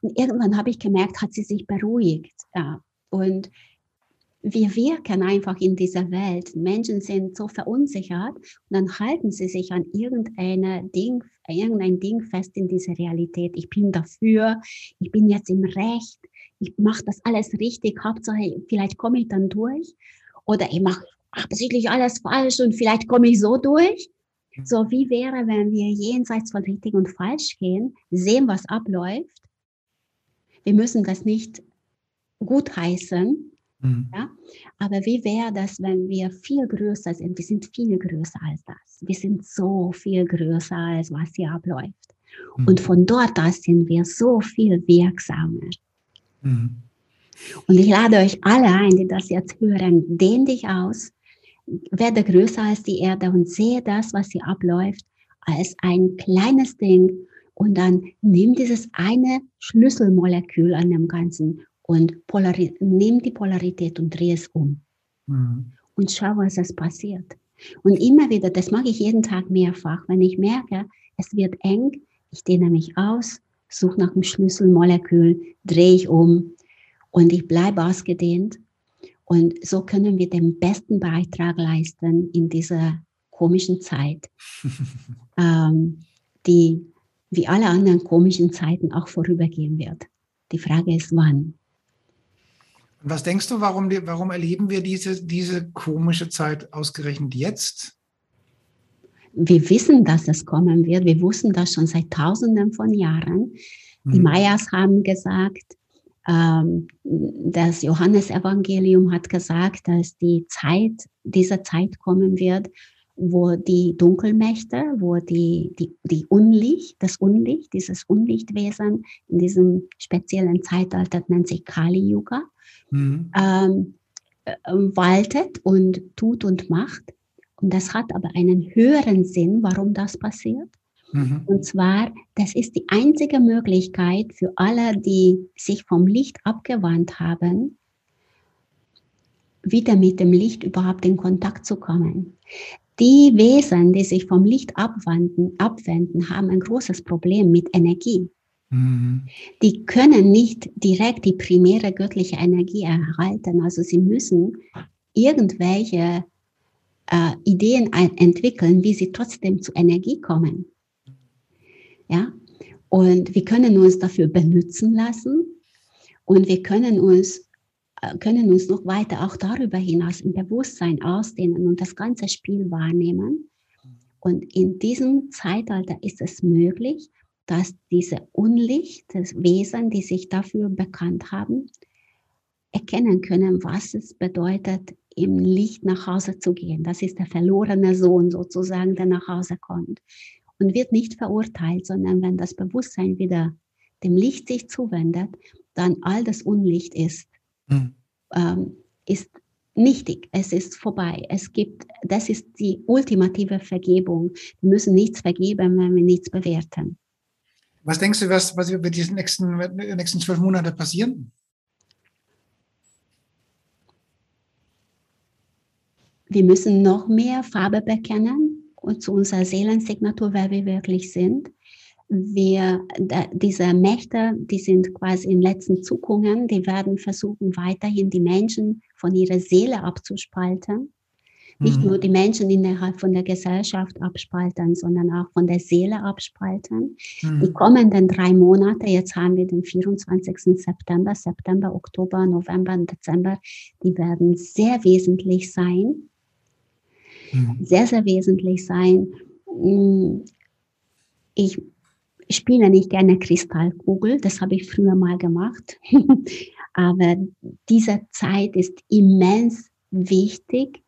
Und irgendwann habe ich gemerkt, hat sie sich beruhigt. Ja. Und wir wirken einfach in dieser Welt. Menschen sind so verunsichert und dann halten sie sich an irgendeine Ding, irgendein Ding fest in dieser Realität. Ich bin dafür, ich bin jetzt im Recht, ich mache das alles richtig, Hauptsache vielleicht komme ich dann durch oder ich mache absichtlich alles falsch und vielleicht komme ich so durch. So wie wäre, wenn wir jenseits von richtig und falsch gehen, sehen, was abläuft. Wir müssen das nicht gutheißen, Mhm. Ja? Aber wie wäre das, wenn wir viel größer sind? Wir sind viel größer als das. Wir sind so viel größer, als was hier abläuft. Mhm. Und von dort aus sind wir so viel wirksamer. Mhm. Und ich lade euch alle ein, die das jetzt hören, dehn dich aus, werde größer als die Erde und sehe das, was hier abläuft, als ein kleines Ding. Und dann nimm dieses eine Schlüsselmolekül an dem Ganzen und nimm die Polarität und dreh es um. Mhm. Und schau, was es passiert. Und immer wieder, das mache ich jeden Tag mehrfach, wenn ich merke, es wird eng, ich dehne mich aus, suche nach dem Schlüsselmolekül, drehe ich um und ich bleibe ausgedehnt. Und so können wir den besten Beitrag leisten in dieser komischen Zeit, ähm, die wie alle anderen komischen Zeiten auch vorübergehen wird. Die Frage ist, wann. Und was denkst du, warum, warum erleben wir diese, diese komische Zeit ausgerechnet jetzt? wir wissen, dass es kommen wird. Wir wussten das schon seit Tausenden von Jahren. Die mhm. Mayas haben gesagt, ähm, das Johannesevangelium hat gesagt, dass die Zeit, diese Zeit kommen wird, wo die Dunkelmächte, wo die, die, die Unlicht, das Unlicht, dieses Unlichtwesen in diesem speziellen Zeitalter nennt sich Kali Yuga, mhm. ähm, äh, waltet und tut und macht. Und das hat aber einen höheren Sinn, warum das passiert. Mhm. Und zwar, das ist die einzige Möglichkeit für alle, die sich vom Licht abgewandt haben, wieder mit dem Licht überhaupt in Kontakt zu kommen. Die Wesen, die sich vom Licht abwenden, abwenden, haben ein großes Problem mit Energie. Mhm. Die können nicht direkt die primäre göttliche Energie erhalten. Also sie müssen irgendwelche äh, Ideen entwickeln, wie sie trotzdem zu Energie kommen. Ja? Und wir können uns dafür benutzen lassen und wir können uns können uns noch weiter auch darüber hinaus im Bewusstsein ausdehnen und das ganze Spiel wahrnehmen. Und in diesem Zeitalter ist es möglich, dass diese Unlichtwesen, die sich dafür bekannt haben, erkennen können, was es bedeutet, im Licht nach Hause zu gehen. Das ist der verlorene Sohn sozusagen, der nach Hause kommt und wird nicht verurteilt, sondern wenn das Bewusstsein wieder dem Licht sich zuwendet, dann all das Unlicht ist mhm. ähm, ist nichtig, es ist vorbei. Es gibt, das ist die ultimative Vergebung. Wir müssen nichts vergeben, wenn wir nichts bewerten. Was denkst du, was, was wird die nächsten, nächsten zwölf Monate passieren? Wir müssen noch mehr Farbe bekennen und zu unserer Seelensignatur, wer wir wirklich sind wir, diese Mächte, die sind quasi in letzten Zuckungen, die werden versuchen, weiterhin die Menschen von ihrer Seele abzuspalten. Nicht mhm. nur die Menschen innerhalb von der Gesellschaft abspalten, sondern auch von der Seele abspalten. Mhm. Die kommenden drei Monate, jetzt haben wir den 24. September, September, Oktober, November und Dezember, die werden sehr wesentlich sein. Mhm. Sehr, sehr wesentlich sein. Ich ich spiele nicht gerne Kristallkugel, das habe ich früher mal gemacht. Aber diese Zeit ist immens wichtig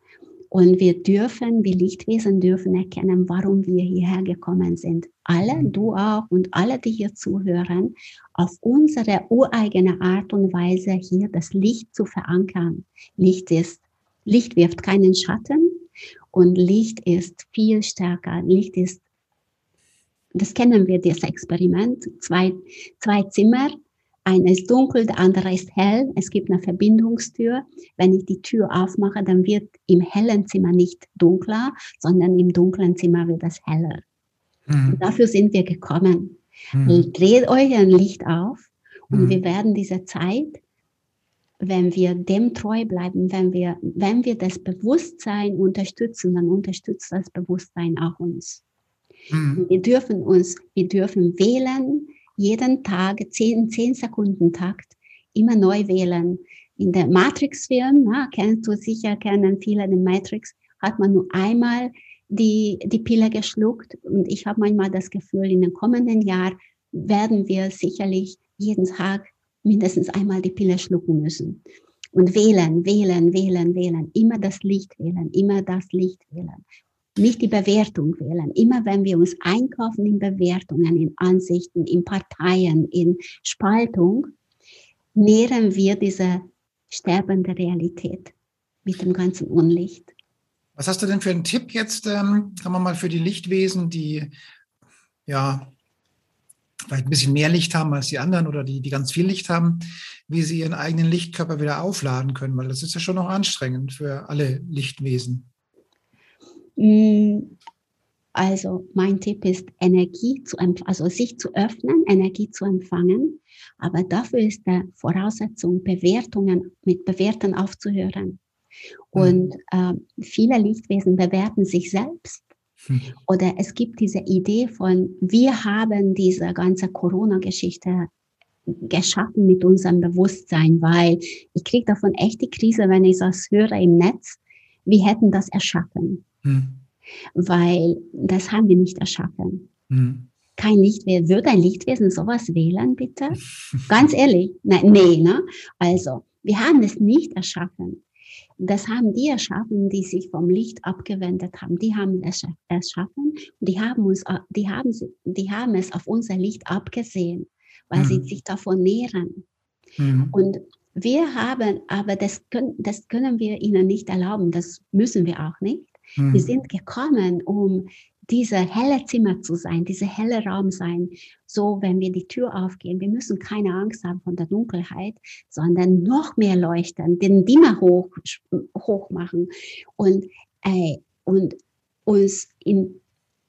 und wir dürfen, wir Lichtwesen dürfen erkennen, warum wir hierher gekommen sind. Alle, mhm. du auch und alle, die hier zuhören, auf unsere ureigene Art und Weise hier das Licht zu verankern. Licht ist, Licht wirft keinen Schatten und Licht ist viel stärker. Licht ist das kennen wir, das Experiment. Zwei, zwei Zimmer, einer ist dunkel, der andere ist hell. Es gibt eine Verbindungstür. Wenn ich die Tür aufmache, dann wird im hellen Zimmer nicht dunkler, sondern im dunklen Zimmer wird es heller. Mhm. dafür sind wir gekommen. Mhm. Dreht euch ein Licht auf und mhm. wir werden diese Zeit, wenn wir dem treu bleiben, wenn wir, wenn wir das Bewusstsein unterstützen, dann unterstützt das Bewusstsein auch uns. Mhm. Wir dürfen uns, wir dürfen wählen, jeden Tag, zehn, zehn Sekunden Takt, immer neu wählen. In der Matrix-Film, kennst du sicher, kennen viele den Matrix, hat man nur einmal die, die Pille geschluckt. Und ich habe manchmal das Gefühl, in den kommenden Jahren werden wir sicherlich jeden Tag mindestens einmal die Pille schlucken müssen. Und wählen, wählen, wählen, wählen. Immer das Licht wählen, immer das Licht wählen nicht die Bewertung wählen. Immer wenn wir uns einkaufen in Bewertungen, in Ansichten, in Parteien, in Spaltung, nähren wir diese sterbende Realität mit dem ganzen Unlicht. Was hast du denn für einen Tipp jetzt, ähm, sagen wir mal, für die Lichtwesen, die ja vielleicht ein bisschen mehr Licht haben als die anderen oder die, die ganz viel Licht haben, wie sie ihren eigenen Lichtkörper wieder aufladen können? Weil das ist ja schon noch anstrengend für alle Lichtwesen. Mm, also mein Tipp ist, Energie zu also sich zu öffnen, Energie zu empfangen. Aber dafür ist der Voraussetzung, Bewertungen mit Bewerten aufzuhören. Und äh, viele Lichtwesen bewerten sich selbst. Hm. Oder es gibt diese Idee von, wir haben diese ganze Corona-Geschichte geschaffen mit unserem Bewusstsein, weil ich kriege davon echt die Krise, wenn ich das höre im Netz. Wir hätten das erschaffen. Hm. weil das haben wir nicht erschaffen. Mhm. Kein Lichtwesen. Wird ein Lichtwesen sowas wählen, bitte? Ganz ehrlich? Nein, nee, ne? Also, wir haben es nicht erschaffen. Das haben die erschaffen, die sich vom Licht abgewendet haben. Die haben es erschaffen und die haben, uns, die haben, die haben es auf unser Licht abgesehen, weil mhm. sie sich davon nähren. Mhm. Und wir haben, aber das können, das können wir ihnen nicht erlauben, das müssen wir auch nicht. Mhm. Wir sind gekommen, um diese helle Zimmer zu sein, diese helle Raum sein. So, wenn wir die Tür aufgehen, wir müssen keine Angst haben von der Dunkelheit, sondern noch mehr leuchten, den Dimmer hoch, hoch machen und, äh, und uns in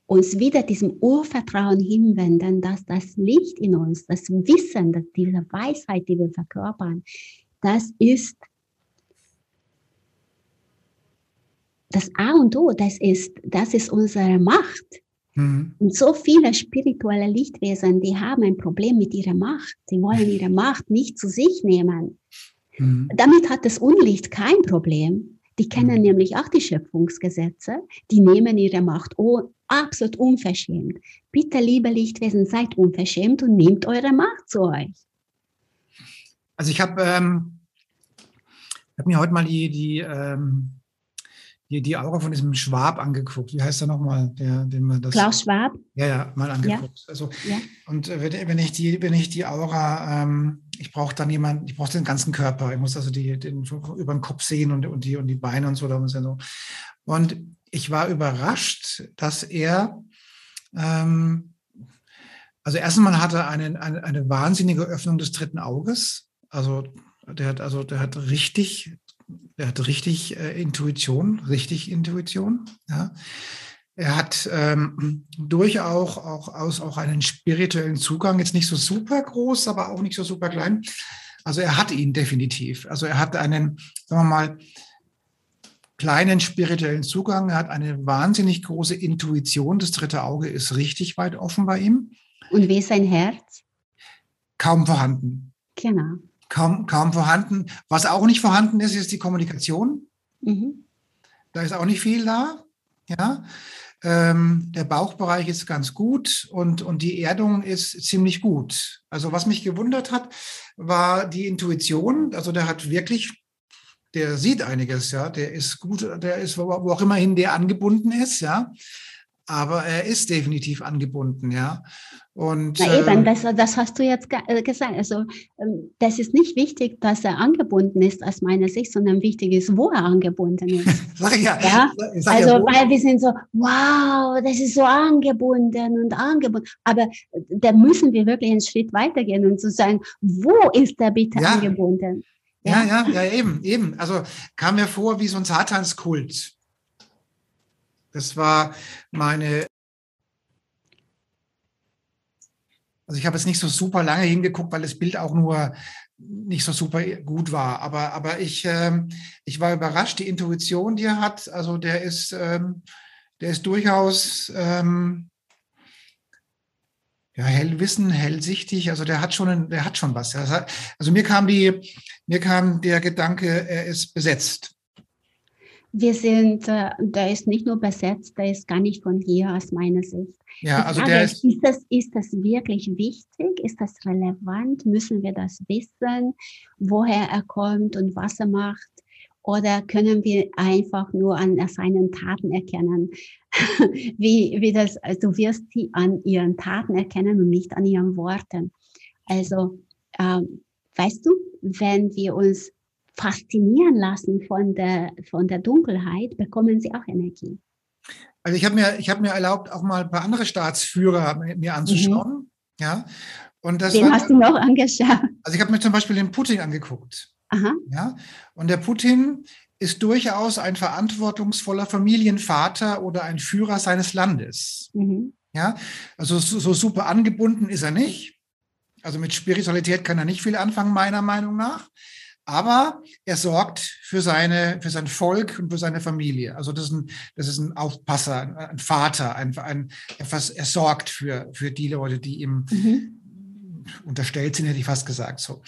uns wieder diesem Urvertrauen hinwenden, dass das Licht in uns, das Wissen, dass diese Weisheit, die wir verkörpern, das ist das A und O, das ist, das ist unsere Macht. Mhm. Und so viele spirituelle Lichtwesen, die haben ein Problem mit ihrer Macht. Sie wollen ihre Macht nicht zu sich nehmen. Mhm. Damit hat das Unlicht kein Problem. Die kennen mhm. nämlich auch die Schöpfungsgesetze. Die nehmen ihre Macht oh, absolut unverschämt. Bitte, liebe Lichtwesen, seid unverschämt und nehmt eure Macht zu euch. Also ich habe ähm, hab mir heute mal die, die ähm die, die Aura von diesem Schwab angeguckt. Wie heißt er nochmal? Der, den man das, Klaus Schwab? Ja, ja, mal angeguckt. Ja. Also, ja. Und äh, wenn, ich die, wenn ich die Aura, ähm, ich brauche dann jemanden, ich brauche den ganzen Körper. Ich muss also die, den, über den Kopf sehen und, und, die, und die Beine und so. Und ich war überrascht, dass er, ähm, also erstens mal hatte eine, eine, eine wahnsinnige Öffnung des dritten Auges. Also der hat also der hat richtig er hat richtig äh, Intuition, richtig Intuition. Ja. Er hat ähm, durchaus auch, auch, auch einen spirituellen Zugang, jetzt nicht so super groß, aber auch nicht so super klein. Also er hat ihn definitiv. Also er hat einen, sagen wir mal, kleinen spirituellen Zugang. Er hat eine wahnsinnig große Intuition. Das dritte Auge ist richtig weit offen bei ihm. Und wie ist sein Herz? Kaum vorhanden. Genau kaum, kaum vorhanden. Was auch nicht vorhanden ist, ist die Kommunikation. Mhm. Da ist auch nicht viel da. Ja. Ähm, der Bauchbereich ist ganz gut und, und die Erdung ist ziemlich gut. Also was mich gewundert hat, war die Intuition. Also der hat wirklich, der sieht einiges, ja. Der ist gut, der ist, wo auch immerhin der angebunden ist, ja aber er ist definitiv angebunden, ja. Und, Na eben, ähm, das, das hast du jetzt äh, gesagt. Also ähm, das ist nicht wichtig, dass er angebunden ist aus meiner Sicht, sondern wichtig ist, wo er angebunden ist. sag ja, ja? Sag also ja, weil wir sind so, wow, das ist so angebunden und angebunden. Aber äh, da müssen wir wirklich einen Schritt weitergehen und zu sagen, wo ist er bitte ja. angebunden? Ja, ja, ja, eben, eben. Also kam mir vor wie so ein Satanskult. Das war meine. Also ich habe jetzt nicht so super lange hingeguckt, weil das Bild auch nur nicht so super gut war. Aber, aber ich, ähm, ich war überrascht, die Intuition, die er hat, also der ist, ähm, der ist durchaus ähm, ja, hellwissen, hellsichtig, also der hat schon, der hat schon was. Also mir kam die, mir kam der Gedanke, er ist besetzt. Wir sind, äh, der ist nicht nur besetzt, der ist gar nicht von hier aus meiner Sicht. Ja, also der ist, ist, das, ist das wirklich wichtig? Ist das relevant? Müssen wir das wissen, woher er kommt und was er macht? Oder können wir einfach nur an seinen Taten erkennen? wie, wie das, also du wirst sie an ihren Taten erkennen und nicht an ihren Worten. Also, ähm, weißt du, wenn wir uns faszinieren lassen von der, von der Dunkelheit, bekommen sie auch Energie. Also ich habe mir, ich mir erlaubt, auch mal ein paar andere Staatsführer mir anzuschauen. Mhm. Ja. Und das den war, hast du noch angeschaut? Also ich habe mir zum Beispiel den Putin angeguckt. Aha. Ja. Und der Putin ist durchaus ein verantwortungsvoller Familienvater oder ein Führer seines Landes. Mhm. Ja. Also so, so super angebunden ist er nicht. Also mit Spiritualität kann er nicht viel anfangen, meiner Meinung nach aber er sorgt für seine, für sein Volk und für seine Familie. Also das ist ein, das ist ein Aufpasser, ein Vater, ein, ein etwas, er sorgt für, für die Leute, die ihm mhm. unterstellt sind, hätte ich fast gesagt, so.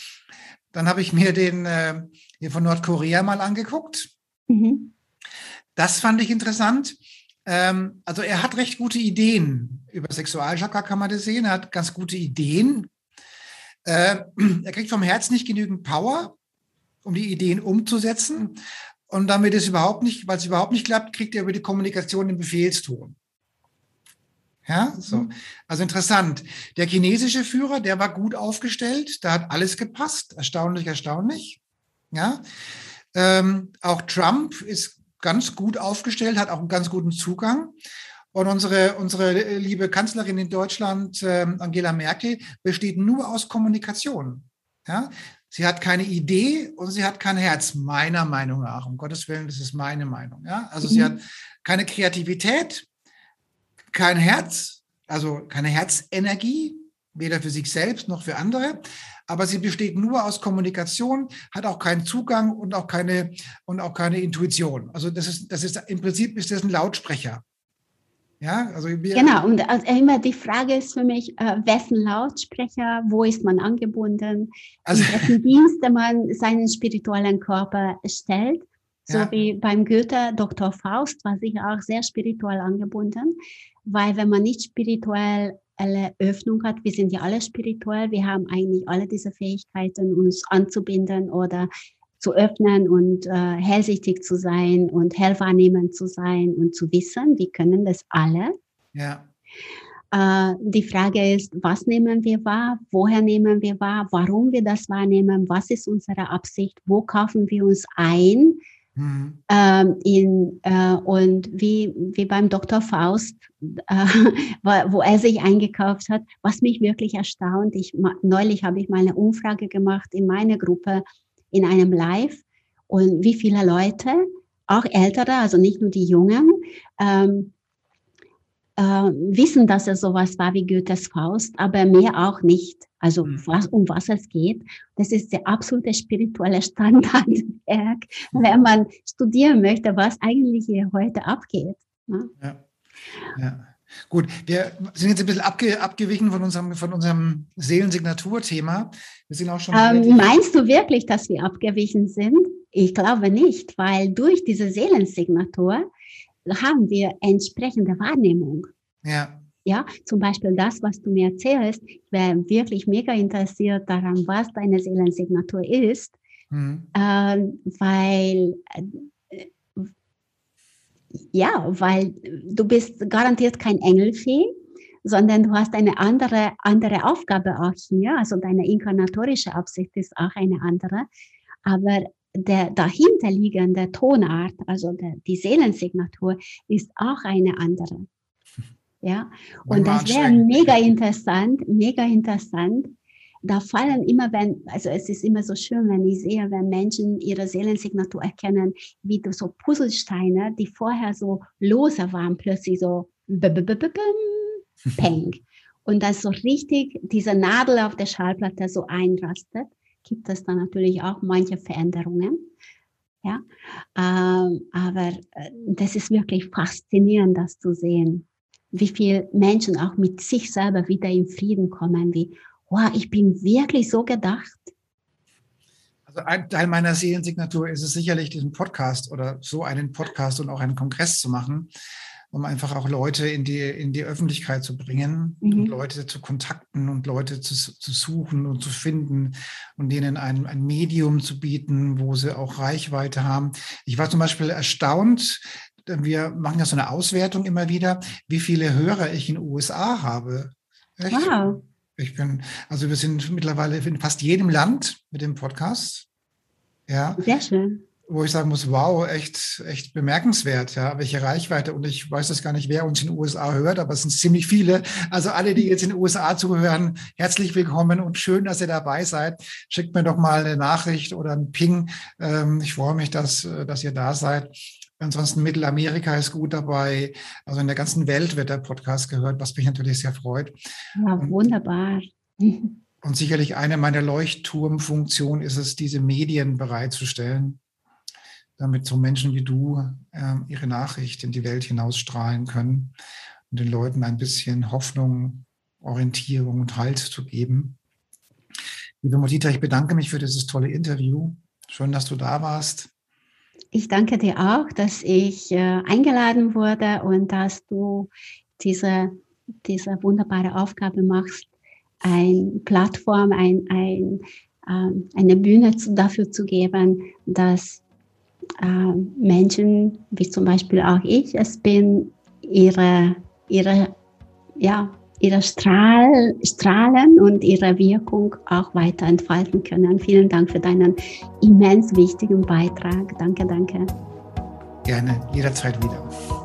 Dann habe ich mir den äh, hier von Nordkorea mal angeguckt. Mhm. Das fand ich interessant. Ähm, also er hat recht gute Ideen. Über Sexualchakra kann man das sehen. Er hat ganz gute Ideen. Äh, er kriegt vom Herz nicht genügend Power, um die Ideen umzusetzen. Und damit es überhaupt nicht, weil es überhaupt nicht klappt, kriegt er über die Kommunikation den Befehlston. Ja, so. Mhm. Also interessant. Der chinesische Führer, der war gut aufgestellt, da hat alles gepasst. Erstaunlich, erstaunlich. Ja. Ähm, auch Trump ist ganz gut aufgestellt, hat auch einen ganz guten Zugang. Und unsere, unsere liebe Kanzlerin in Deutschland, ähm, Angela Merkel, besteht nur aus Kommunikation. Ja? Sie hat keine Idee und sie hat kein Herz, meiner Meinung nach. Um Gottes Willen, das ist meine Meinung. Ja? Also mhm. sie hat keine Kreativität, kein Herz, also keine Herzenergie, weder für sich selbst noch für andere. Aber sie besteht nur aus Kommunikation, hat auch keinen Zugang und auch keine, und auch keine Intuition. Also das ist, das ist, im Prinzip ist das ein Lautsprecher. Ja, also genau, und also immer die Frage ist für mich, äh, wessen Lautsprecher, wo ist man angebunden, also, in wessen Dienste man seinen spirituellen Körper stellt. So ja. wie beim Goethe, Dr. Faust war sicher auch sehr spirituell angebunden, weil wenn man nicht spirituelle Öffnung hat, wir sind ja alle spirituell, wir haben eigentlich alle diese Fähigkeiten, uns anzubinden oder zu öffnen und äh, hellsichtig zu sein und hellwahrnehmend zu sein und zu wissen, wir können das alle. Ja. Äh, die Frage ist, was nehmen wir wahr, woher nehmen wir wahr, warum wir das wahrnehmen, was ist unsere Absicht, wo kaufen wir uns ein, Mhm. Ähm, in, äh, und wie, wie beim Dr. Faust, äh, wo er sich eingekauft hat, was mich wirklich erstaunt. Ich, neulich habe ich mal eine Umfrage gemacht in meiner Gruppe in einem Live und wie viele Leute, auch ältere, also nicht nur die Jungen, ähm, äh, wissen, dass er sowas war wie Goethes Faust, aber mehr auch nicht. Also mhm. was, um was es geht. Das ist der absolute spirituelle Standardwerk, wenn man studieren möchte, was eigentlich hier heute abgeht. Ne? Ja. ja. Gut, wir sind jetzt ein bisschen abge, abgewichen von unserem, von unserem Seelensignaturthema. Wir sind auch schon. Ähm, meinst du wirklich, dass wir abgewichen sind? Ich glaube nicht, weil durch diese Seelensignatur haben wir entsprechende Wahrnehmung. Ja. Ja, zum Beispiel das, was du mir erzählst, ich wäre wirklich mega interessiert daran, was deine Seelensignatur ist, mhm. ähm, weil äh, ja, weil du bist garantiert kein Engelfee, sondern du hast eine andere, andere Aufgabe auch hier. Also deine inkarnatorische Absicht ist auch eine andere. Aber der dahinterliegende Tonart, also der, die Seelensignatur, ist auch eine andere. Ja, und das wäre mega interessant, mega interessant. Da fallen immer, wenn, also es ist immer so schön, wenn ich sehe, wenn Menschen ihre Seelensignatur erkennen, wie so Puzzlesteine, die vorher so lose waren, plötzlich so peng. Und das so richtig diese Nadel auf der Schallplatte so einrastet gibt es dann natürlich auch manche Veränderungen. Ja, ähm, aber äh, das ist wirklich faszinierend, das zu sehen, wie viele Menschen auch mit sich selber wieder in Frieden kommen, wie, wow, ich bin wirklich so gedacht. Also ein Teil meiner Seelensignatur ist es sicherlich, diesen Podcast oder so einen Podcast und auch einen Kongress zu machen um einfach auch Leute in die, in die Öffentlichkeit zu bringen mhm. und Leute zu kontakten und Leute zu, zu suchen und zu finden und denen ein, ein Medium zu bieten, wo sie auch Reichweite haben. Ich war zum Beispiel erstaunt, wir machen ja so eine Auswertung immer wieder, wie viele Hörer ich in den USA habe. Echt? Wow. Ich bin, also wir sind mittlerweile in fast jedem Land mit dem Podcast. Ja. Sehr schön wo ich sagen muss, wow, echt, echt bemerkenswert, ja, welche Reichweite. Und ich weiß das gar nicht, wer uns in den USA hört, aber es sind ziemlich viele. Also alle, die jetzt in den USA zuhören, herzlich willkommen und schön, dass ihr dabei seid. Schickt mir doch mal eine Nachricht oder einen Ping. Ähm, ich freue mich, dass, dass ihr da seid. Ansonsten Mittelamerika ist gut dabei. Also in der ganzen Welt wird der Podcast gehört, was mich natürlich sehr freut. Ja, wunderbar. Und sicherlich eine meiner Leuchtturmfunktionen ist es, diese Medien bereitzustellen damit so Menschen wie du äh, ihre Nachricht in die Welt hinausstrahlen können und den Leuten ein bisschen Hoffnung, Orientierung und Halt zu geben. Liebe Modita, ich bedanke mich für dieses tolle Interview. Schön, dass du da warst. Ich danke dir auch, dass ich äh, eingeladen wurde und dass du diese, diese wunderbare Aufgabe machst, eine Plattform, ein, ein, äh, eine Bühne zu, dafür zu geben, dass äh, Menschen, wie zum Beispiel auch ich es bin, ihre, ihre, ja, ihre Strahl, Strahlen und ihre Wirkung auch weiter entfalten können. Vielen Dank für deinen immens wichtigen Beitrag. Danke, danke. Gerne, jederzeit wieder.